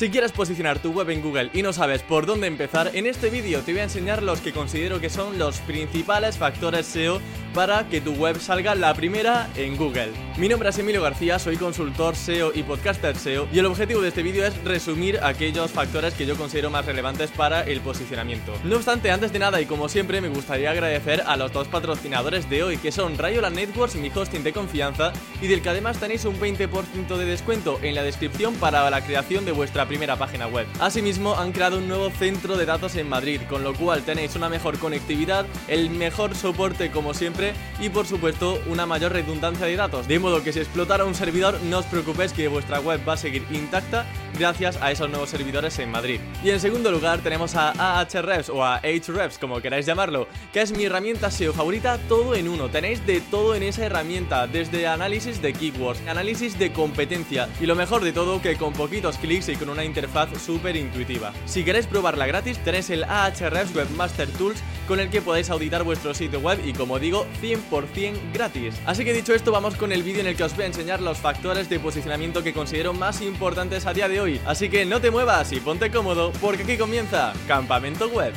Si quieres posicionar tu web en Google y no sabes por dónde empezar, en este vídeo te voy a enseñar los que considero que son los principales factores SEO para que tu web salga la primera en Google. Mi nombre es Emilio García, soy consultor SEO y podcaster SEO y el objetivo de este vídeo es resumir aquellos factores que yo considero más relevantes para el posicionamiento. No obstante, antes de nada y como siempre me gustaría agradecer a los dos patrocinadores de hoy que son Rayola Networks, mi hosting de confianza y del que además tenéis un 20% de descuento en la descripción para la creación de vuestra primera página web. Asimismo, han creado un nuevo centro de datos en Madrid, con lo cual tenéis una mejor conectividad, el mejor soporte como siempre y por supuesto una mayor redundancia de datos. De modo que si explotara un servidor, no os preocupéis que vuestra web va a seguir intacta gracias a esos nuevos servidores en Madrid. Y en segundo lugar tenemos a Ahrefs o a Ahrefs, como queráis llamarlo, que es mi herramienta SEO favorita todo en uno. Tenéis de todo en esa herramienta, desde análisis de keywords, análisis de competencia y lo mejor de todo que con poquitos clics y con una interfaz súper intuitiva. Si queréis probarla gratis, tenéis el Ahrefs Webmaster Tools con el que podéis auditar vuestro sitio web y como digo, 100% gratis. Así que dicho esto, vamos con el vídeo en el que os voy a enseñar los factores de posicionamiento que considero más importantes a día de hoy. Así que no te muevas y ponte cómodo porque aquí comienza Campamento Web.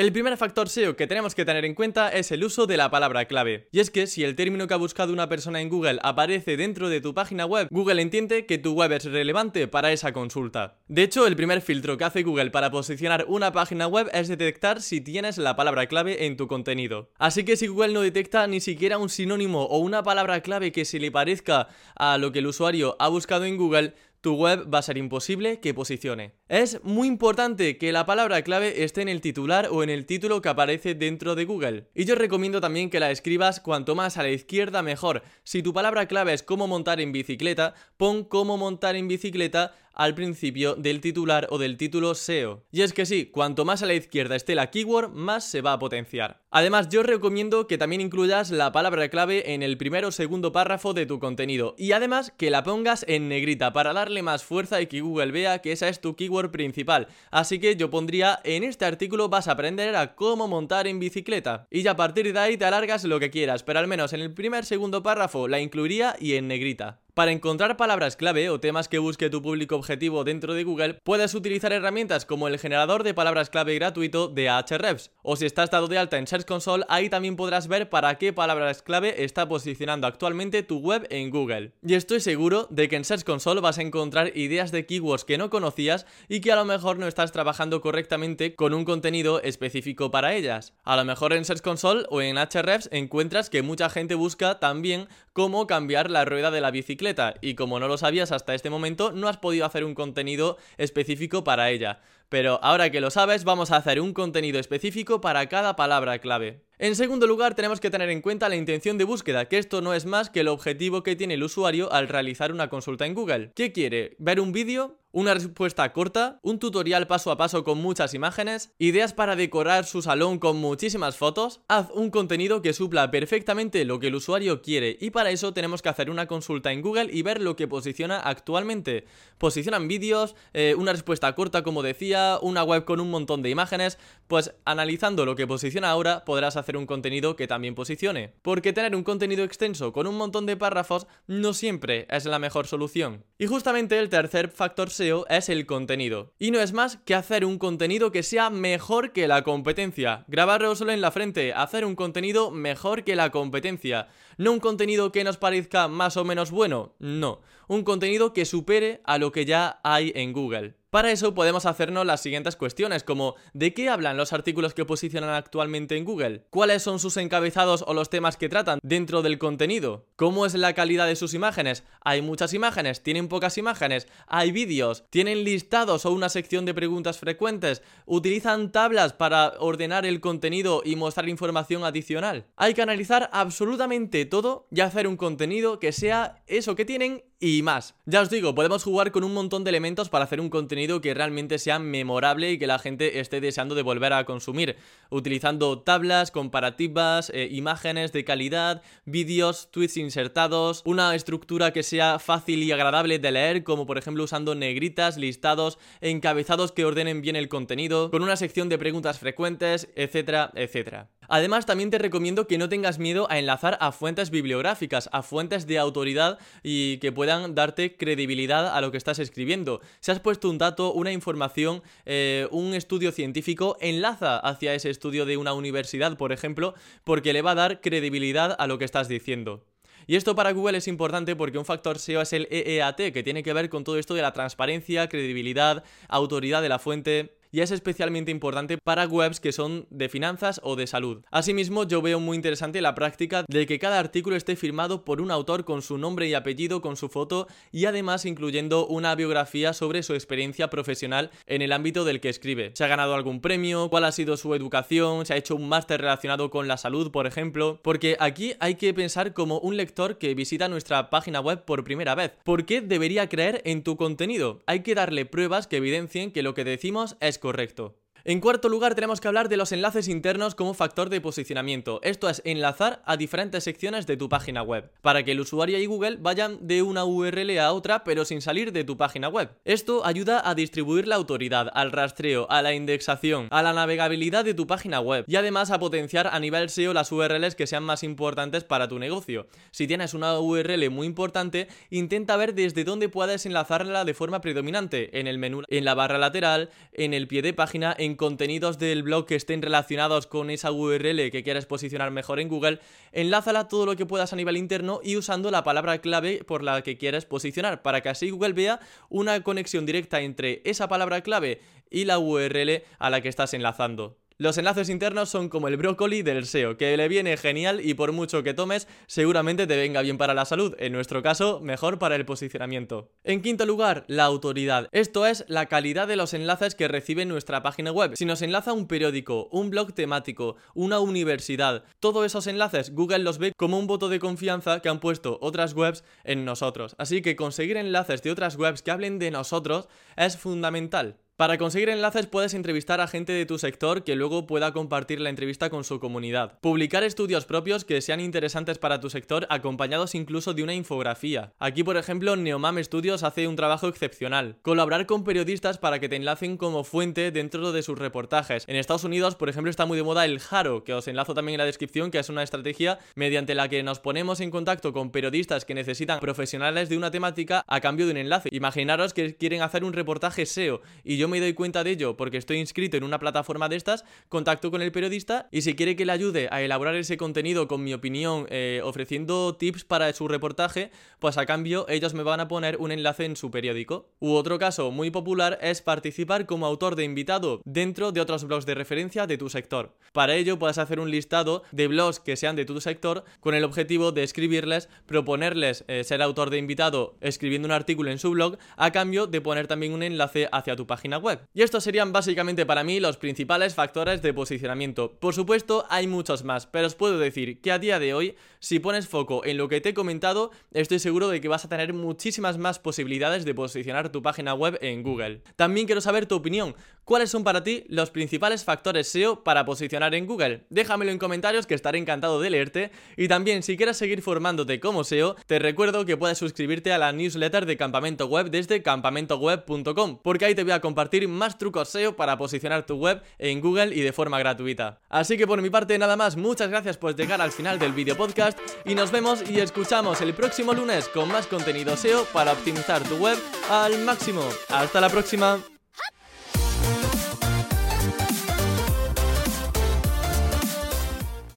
El primer factor SEO que tenemos que tener en cuenta es el uso de la palabra clave. Y es que si el término que ha buscado una persona en Google aparece dentro de tu página web, Google entiende que tu web es relevante para esa consulta. De hecho, el primer filtro que hace Google para posicionar una página web es detectar si tienes la palabra clave en tu contenido. Así que si Google no detecta ni siquiera un sinónimo o una palabra clave que se le parezca a lo que el usuario ha buscado en Google, tu web va a ser imposible que posicione. Es muy importante que la palabra clave esté en el titular o en el título que aparece dentro de Google. Y yo recomiendo también que la escribas cuanto más a la izquierda mejor. Si tu palabra clave es cómo montar en bicicleta, pon cómo montar en bicicleta al principio del titular o del título SEO. Y es que sí, cuanto más a la izquierda esté la keyword, más se va a potenciar. Además, yo recomiendo que también incluyas la palabra clave en el primero o segundo párrafo de tu contenido. Y además que la pongas en negrita para darle más fuerza y que Google vea que esa es tu keyword principal. Así que yo pondría en este artículo vas a aprender a cómo montar en bicicleta. Y ya a partir de ahí te alargas lo que quieras, pero al menos en el primer segundo párrafo la incluiría y en negrita. Para encontrar palabras clave o temas que busque tu público objetivo dentro de Google, puedes utilizar herramientas como el generador de palabras clave gratuito de Ahrefs. O si estás dado de alta en Search Console, ahí también podrás ver para qué palabras clave está posicionando actualmente tu web en Google. Y estoy seguro de que en Search Console vas a encontrar ideas de keywords que no conocías y que a lo mejor no estás trabajando correctamente con un contenido específico para ellas. A lo mejor en Search Console o en Ahrefs encuentras que mucha gente busca también cómo cambiar la rueda de la bicicleta y como no lo sabías hasta este momento, no has podido hacer un contenido específico para ella. Pero ahora que lo sabes, vamos a hacer un contenido específico para cada palabra clave. En segundo lugar, tenemos que tener en cuenta la intención de búsqueda, que esto no es más que el objetivo que tiene el usuario al realizar una consulta en Google. ¿Qué quiere? ¿Ver un vídeo? ¿Una respuesta corta? ¿Un tutorial paso a paso con muchas imágenes? ¿Ideas para decorar su salón con muchísimas fotos? Haz un contenido que supla perfectamente lo que el usuario quiere y para eso tenemos que hacer una consulta en Google y ver lo que posiciona actualmente. Posicionan vídeos, eh, una respuesta corta como decía, una web con un montón de imágenes, pues analizando lo que posiciona ahora podrás hacer un contenido que también posicione. Porque tener un contenido extenso con un montón de párrafos no siempre es la mejor solución. Y justamente el tercer factor Es el contenido. Y no es más que hacer un contenido que sea mejor que la competencia. Grabarlo solo en la frente, hacer un contenido mejor que la competencia. No un contenido que nos parezca más o menos bueno, no. Un contenido que supere a lo que ya hay en Google. Para eso podemos hacernos las siguientes cuestiones, como ¿de qué hablan los artículos que posicionan actualmente en Google? ¿Cuáles son sus encabezados o los temas que tratan dentro del contenido? ¿Cómo es la calidad de sus imágenes? ¿Hay muchas imágenes? ¿Tienen pocas imágenes? ¿Hay vídeos? ¿Tienen listados o una sección de preguntas frecuentes? ¿Utilizan tablas para ordenar el contenido y mostrar información adicional? Hay que analizar absolutamente todo y hacer un contenido que sea eso que tienen y más. Ya os digo, podemos jugar con un montón de elementos para hacer un contenido que realmente sea memorable y que la gente esté deseando de volver a consumir, utilizando tablas, comparativas, eh, imágenes de calidad, vídeos, tweets insertados, una estructura que sea fácil y agradable de leer, como por ejemplo usando negritas, listados, encabezados que ordenen bien el contenido, con una sección de preguntas frecuentes, etcétera, etcétera. Además, también te recomiendo que no tengas miedo a enlazar a fuentes bibliográficas, a fuentes de autoridad y que puedan darte credibilidad a lo que estás escribiendo. Si has puesto un dato, una información, eh, un estudio científico, enlaza hacia ese estudio de una universidad, por ejemplo, porque le va a dar credibilidad a lo que estás diciendo. Y esto para Google es importante porque un factor SEO es el EEAT, que tiene que ver con todo esto de la transparencia, credibilidad, autoridad de la fuente y es especialmente importante para webs que son de finanzas o de salud. Asimismo, yo veo muy interesante la práctica de que cada artículo esté firmado por un autor con su nombre y apellido, con su foto y además incluyendo una biografía sobre su experiencia profesional en el ámbito del que escribe. Si ha ganado algún premio, cuál ha sido su educación, si ha hecho un máster relacionado con la salud, por ejemplo, porque aquí hay que pensar como un lector que visita nuestra página web por primera vez. ¿Por qué debería creer en tu contenido? Hay que darle pruebas que evidencien que lo que decimos es correcto. En cuarto lugar tenemos que hablar de los enlaces internos como factor de posicionamiento, esto es enlazar a diferentes secciones de tu página web, para que el usuario y Google vayan de una URL a otra pero sin salir de tu página web. Esto ayuda a distribuir la autoridad, al rastreo, a la indexación, a la navegabilidad de tu página web y además a potenciar a nivel SEO las URLs que sean más importantes para tu negocio. Si tienes una URL muy importante, intenta ver desde dónde puedes enlazarla de forma predominante, en el menú, en la barra lateral, en el pie de página, en contenidos del blog que estén relacionados con esa URL que quieres posicionar mejor en Google, enlázala todo lo que puedas a nivel interno y usando la palabra clave por la que quieres posicionar, para que así Google vea una conexión directa entre esa palabra clave y la URL a la que estás enlazando. Los enlaces internos son como el brócoli del SEO, que le viene genial y por mucho que tomes, seguramente te venga bien para la salud, en nuestro caso, mejor para el posicionamiento. En quinto lugar, la autoridad. Esto es la calidad de los enlaces que recibe nuestra página web. Si nos enlaza un periódico, un blog temático, una universidad, todos esos enlaces Google los ve como un voto de confianza que han puesto otras webs en nosotros. Así que conseguir enlaces de otras webs que hablen de nosotros es fundamental. Para conseguir enlaces puedes entrevistar a gente de tu sector que luego pueda compartir la entrevista con su comunidad. Publicar estudios propios que sean interesantes para tu sector acompañados incluso de una infografía. Aquí por ejemplo Neomam Studios hace un trabajo excepcional. Colaborar con periodistas para que te enlacen como fuente dentro de sus reportajes. En Estados Unidos por ejemplo está muy de moda el Haro, que os enlazo también en la descripción, que es una estrategia mediante la que nos ponemos en contacto con periodistas que necesitan profesionales de una temática a cambio de un enlace. Imaginaros que quieren hacer un reportaje SEO y yo me doy cuenta de ello porque estoy inscrito en una plataforma de estas, contacto con el periodista y si quiere que le ayude a elaborar ese contenido con mi opinión, eh, ofreciendo tips para su reportaje, pues a cambio ellos me van a poner un enlace en su periódico. U otro caso muy popular es participar como autor de invitado dentro de otros blogs de referencia de tu sector. Para ello puedes hacer un listado de blogs que sean de tu sector con el objetivo de escribirles, proponerles eh, ser autor de invitado escribiendo un artículo en su blog a cambio de poner también un enlace hacia tu página web. Y estos serían básicamente para mí los principales factores de posicionamiento. Por supuesto, hay muchos más, pero os puedo decir que a día de hoy, si pones foco en lo que te he comentado, estoy seguro de que vas a tener muchísimas más posibilidades de posicionar tu página web en Google. También quiero saber tu opinión. ¿Cuáles son para ti los principales factores SEO para posicionar en Google? Déjamelo en comentarios que estaré encantado de leerte. Y también, si quieres seguir formándote como SEO, te recuerdo que puedes suscribirte a la newsletter de Campamento Web desde campamentoweb.com, porque ahí te voy a compartir más trucos SEO para posicionar tu web en Google y de forma gratuita. Así que por mi parte nada más, muchas gracias por llegar al final del video podcast y nos vemos y escuchamos el próximo lunes con más contenido SEO para optimizar tu web al máximo. Hasta la próxima.